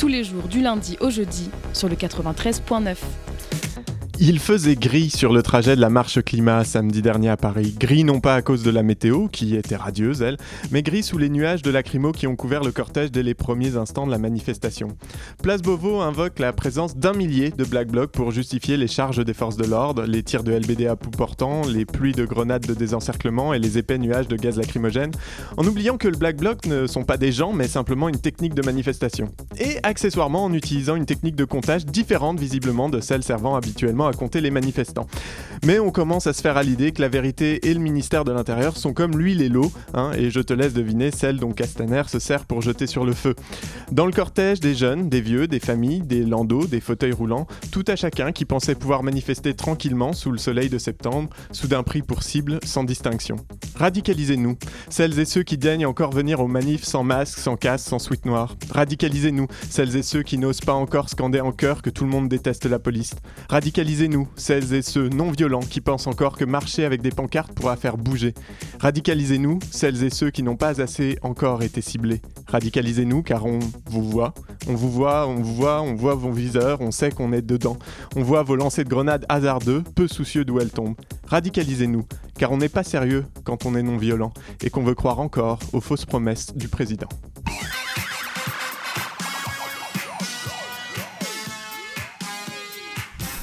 tous les jours du lundi au jeudi sur le 93.9. Il faisait gris sur le trajet de la marche climat samedi dernier à Paris. Gris non pas à cause de la météo, qui était radieuse elle, mais gris sous les nuages de lacrymo qui ont couvert le cortège dès les premiers instants de la manifestation. Place Beauvau invoque la présence d'un millier de Black Bloc pour justifier les charges des forces de l'ordre, les tirs de LBD à bout portant, les pluies de grenades de désencerclement et les épais nuages de gaz lacrymogène, en oubliant que le Black Bloc ne sont pas des gens mais simplement une technique de manifestation. Et accessoirement en utilisant une technique de comptage différente visiblement de celle servant habituellement à compter les manifestants. Mais on commence à se faire à l'idée que la vérité et le ministère de l'Intérieur sont comme l'huile et l'eau, hein, et je te laisse deviner celle dont Castaner se sert pour jeter sur le feu. Dans le cortège, des jeunes, des vieux, des familles, des landaux, des fauteuils roulants, tout à chacun qui pensait pouvoir manifester tranquillement sous le soleil de septembre, soudain pris pour cible, sans distinction. Radicalisez-nous, celles et ceux qui daignent encore venir aux manifs sans masque, sans casse, sans sweat noir. Radicalisez-nous, celles et ceux qui n'osent pas encore scander en chœur que tout le monde déteste la police. Radicalisez-nous, celles et ceux non violents qui pensent encore que marcher avec des pancartes pourra faire bouger. Radicalisez-nous, celles et ceux qui n'ont pas assez encore été ciblés. Radicalisez-nous car on vous voit, on vous voit, on vous voit, on voit vos viseurs, on sait qu'on est dedans. On voit vos lancers de grenades hasardeux, peu soucieux d'où elles tombent. Radicalisez-nous car on n'est pas sérieux quand on est non violent et qu'on veut croire encore aux fausses promesses du président.